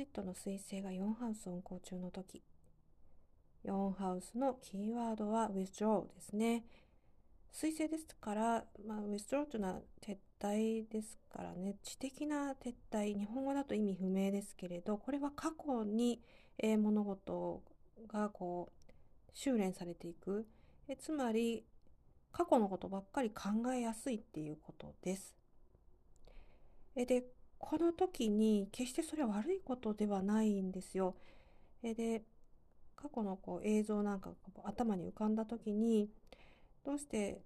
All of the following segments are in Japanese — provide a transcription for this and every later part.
ジットの彗星が4ハウス運行中の時。4ハウスのキーワードは withdraw ですね。彗星ですから、まあ、withdraw というのは撤退ですからね。知的な撤退日本語だと意味不明ですけれどこれは過去に、えー、物事がこう修練されていく。えつまり過去のことばっかり考えやすいっていうことです。えでこの時に決してそれは悪いことではないんですよ。で過去のこう映像なんかが頭に浮かんだ時にどうして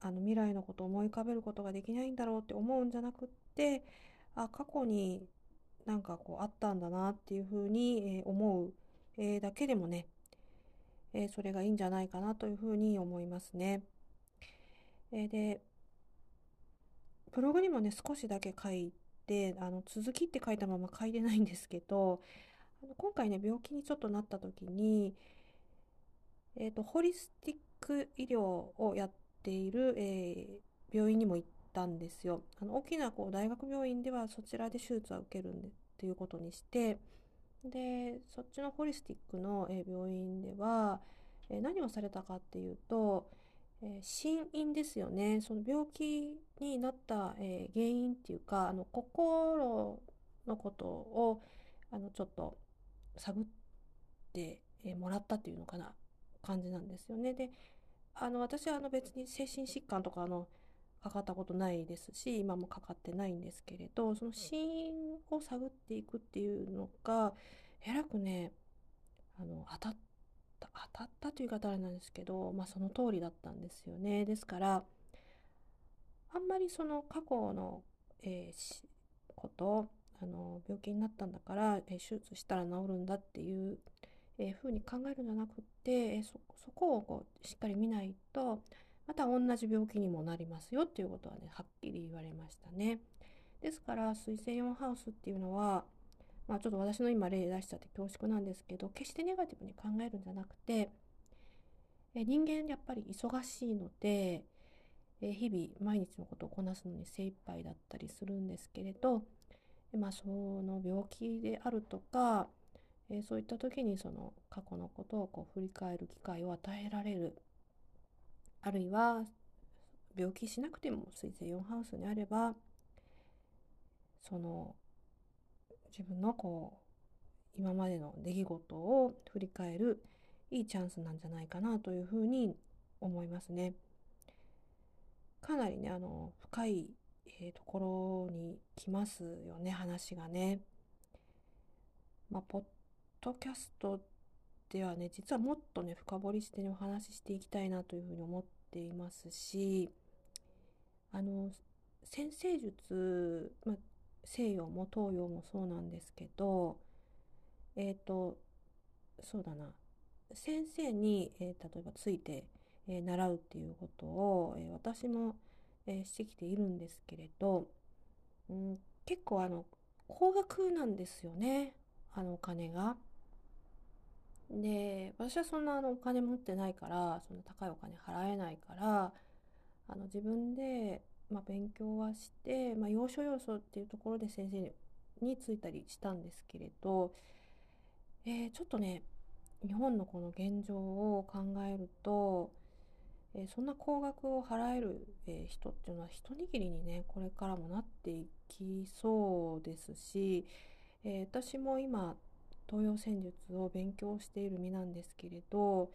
あの未来のことを思い浮かべることができないんだろうって思うんじゃなくってあ過去になんかこうあったんだなっていうふうに、思う、だけでもね、それがいいんじゃないかなというふうに思いますね。でブログにもね少しだけ書いてあの続きって書いたまま書いてないんですけどあの今回ね病気にちょっとなった時に、えーと、ホリスティック医療をやっている、えー、病院にも行ったんですよ。あの大きなこう大学病院ではそちらで手術は受けるんでっていうことにしてでそっちのホリスティックの、え病院では、え何をされたかっていうと、え心因ですよねその病気になった、え原因っていうかあの心のことをあのちょっと探ってえもらったっていうのかな感じなんですよね。であの私はあの別に精神疾患とかあのかかったことないですし今もかかってないんですけれどその死因を探っていくっていうのがえらくねあの当たった当たったという言い方あれなんですけど、まあ、その通りだったんですよねですからあんまりその過去の、えー、ことあの病気になったんだから、えー、手術したら治るんだっていう、えー、ふうに考えるんじゃなくって、えー、そそこをこうしっかり見ないとまた同じ病気にもなりますよっていうことはねはっきり言われましたね。ですから水星4ハウスっていうのは、まあ、ちょっと私の今例出しちゃって恐縮なんですけど決してネガティブに考えるんじゃなくて人間やっぱり忙しいので日々毎日のことをこなすのに精一杯だったりするんですけれど、まあ、その病気であるとかそういった時にその過去のことをこう振り返る機会を与えられるあるいは病気しなくても水星4ハウスにあればその自分のこう今までの出来事を振り返るいいチャンスなんじゃないかなというふうに思いますね。かなりねあの深い、えー、ところに来ますよね話がね。まあ、ポッドキャストではね実はもっとね深掘りしてねお話ししていきたいなというふうに思っていますしあの先生術、まあ、西洋も東洋もそうなんですけどえっ、ー、とそうだな先生に、えー、例えばついて、えー、習うっていうことを、え私も、えしてきているんですけれど、うん、結構あの高額なんですよねあのお金が。で私はそんなあのお金持ってないからそんな高いお金払えないからあの自分で、まあ、勉強はして、まあ、要所要所っていうところで先生についたりしたんですけれど、えー、ちょっとね日本のこの現状を考えると、えー、そんな高額を払える、え、人っていうのは一握りにねこれからもなっていきそうですし、え私も今東洋戦術を勉強している身なんですけれど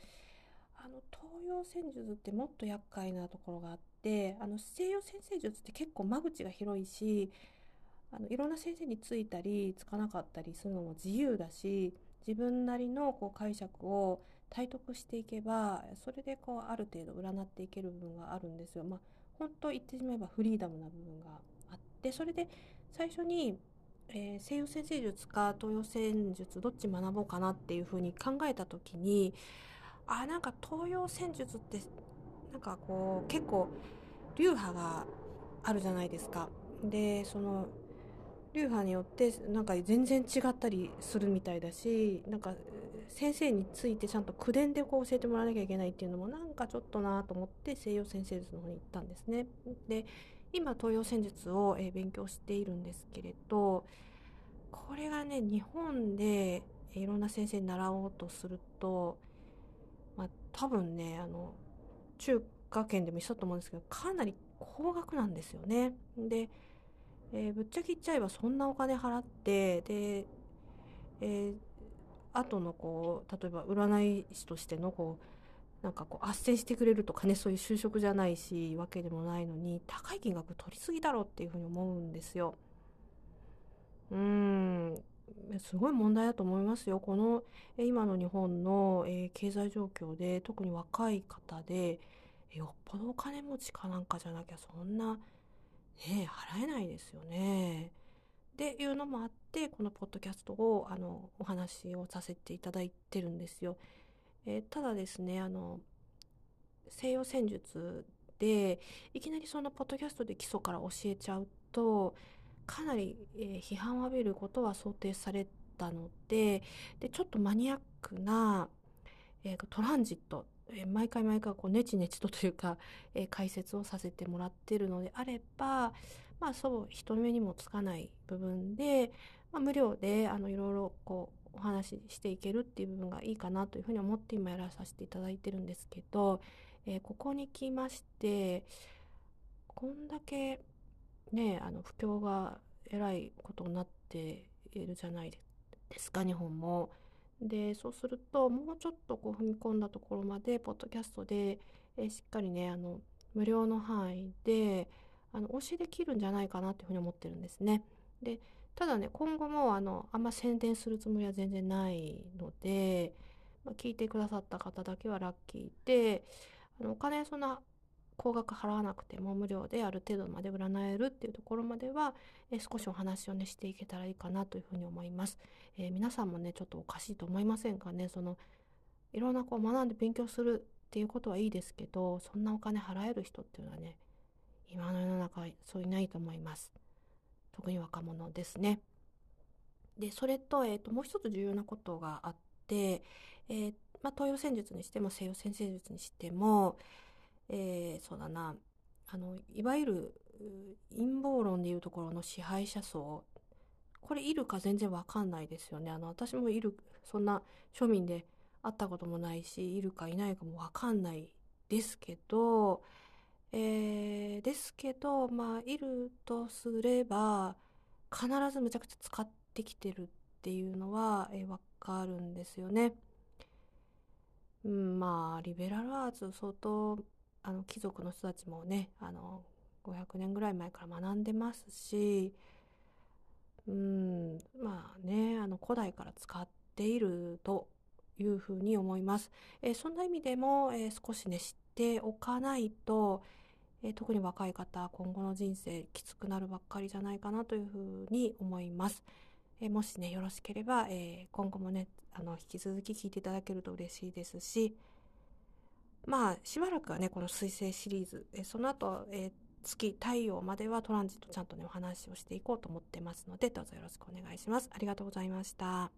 あの東洋戦術ってもっと厄介なところがあってあの西洋先生術って結構間口が広いしあのいろんな先生についたりつかなかったりするのも自由だし自分なりのこう解釈を体得していけばそれでこうある程度占っていける部分があるんですよ。まあ、本当言ってしまえばフリーダムな部分があってそれで最初にえー、西洋先生術か東洋戦術どっち学ぼうかなっていうふうに考えた時にあなんか東洋戦術ってなんかこう結構流派があるじゃないですか。でその流派によってなんか全然違ったりするみたいだしなんか先生についてちゃんと口伝でこう教えてもらわなきゃいけないっていうのもなんかちょっとなと思って西洋先生術の方に行ったんですね。で今東洋戦術を、え勉強しているんですけれどこれがね、日本でいろんな先生に習おうとすると、まあ、多分ね、あの、中華圏でも一緒だと思うんですけど、かなり高額なんですよね。で、えー、ぶっちゃけ言っちゃえばそんなお金払って、で、えー、後のこう、例えば占い師としてのこう、なんかこう、斡旋してくれるとかね、そういう就職じゃないし、わけでもないのに、高い金額取りすぎだろうっていうふうに思うんですよ。うん、すごい問題だと思いますよ。この今の日本の、経済状況で特に若い方でよっぽどお金持ちかなんかじゃなきゃそんな、ね、払えないですよね。っていうのもあってこのポッドキャストをあのお話をさせていただいてるんですよ。え、ただですねあの西洋戦術でいきなりそのポッドキャストで基礎から教えちゃうとかなり、えー、批判を浴びることは想定されたのででちょっとマニアックな、えー、トランジット、えー、毎回毎回こうネチネチとというか、えー、解説をさせてもらってるのであればまあそう人目にもつかない部分で、まあ、無料でいろいろこうお話ししていけるっていう部分がいいかなというふうに思って今やらさせていただいてるんですけど、えー、ここに来ましてこんだけねあの不況がえらいことになっているじゃないですか日本も。でそうするともうちょっとこう踏み込んだところまでポッドキャストで、えしっかりねあの無料の範囲であの教えできるんじゃないかなというふうに思ってるんですね。でただね今後もあのあんま宣伝するつもりは全然ないので、まあ、聞いてくださった方だけはラッキーであのお金そんな高額払わなくても無料である程度まで占えるっていうところまでは、え少しお話をねしていけたらいいかなというふうに思います。えー、皆さんもねちょっとおかしいと思いませんかね？そのいろんなこう学んで勉強するっていうことはいいですけどそんなお金払える人っていうのはね今の世の中そういないと思います。特に若者ですね。でそれと,、えーと、もう一つ重要なことがあって、えーまあ、東洋戦術にしても西洋戦術にしてもえー、そうだな。あのいわゆる陰謀論でいうところの支配者層。これいるか全然わかんないですよね。あの私もいるそんな庶民で会ったこともないしいるかいないかもわかんないですけど、えー、ですけどまあいるとすれば必ずむちゃくちゃ使ってきてるっていうのは、えー、わかるんですよね。うん、まあリベラルアーツ相当あの貴族の人たちもねあの500年ぐらい前から学んでますしうんまあねあの古代から使っているというふうに思います。えー、そんな意味でも、えー、少しね知っておかないと、えー、特に若い方今後の人生きつくなるばっかりじゃないかなというふうに思います。えもしねよろしければ、え今後もねあの引き続き聞いていただけると嬉しいですしまあしばらくはねこの水星シリーズえその後、え、月太陽まではトランジットちゃんとねお話をしていこうと思ってますのでどうぞよろしくお願いします。ありがとうございました。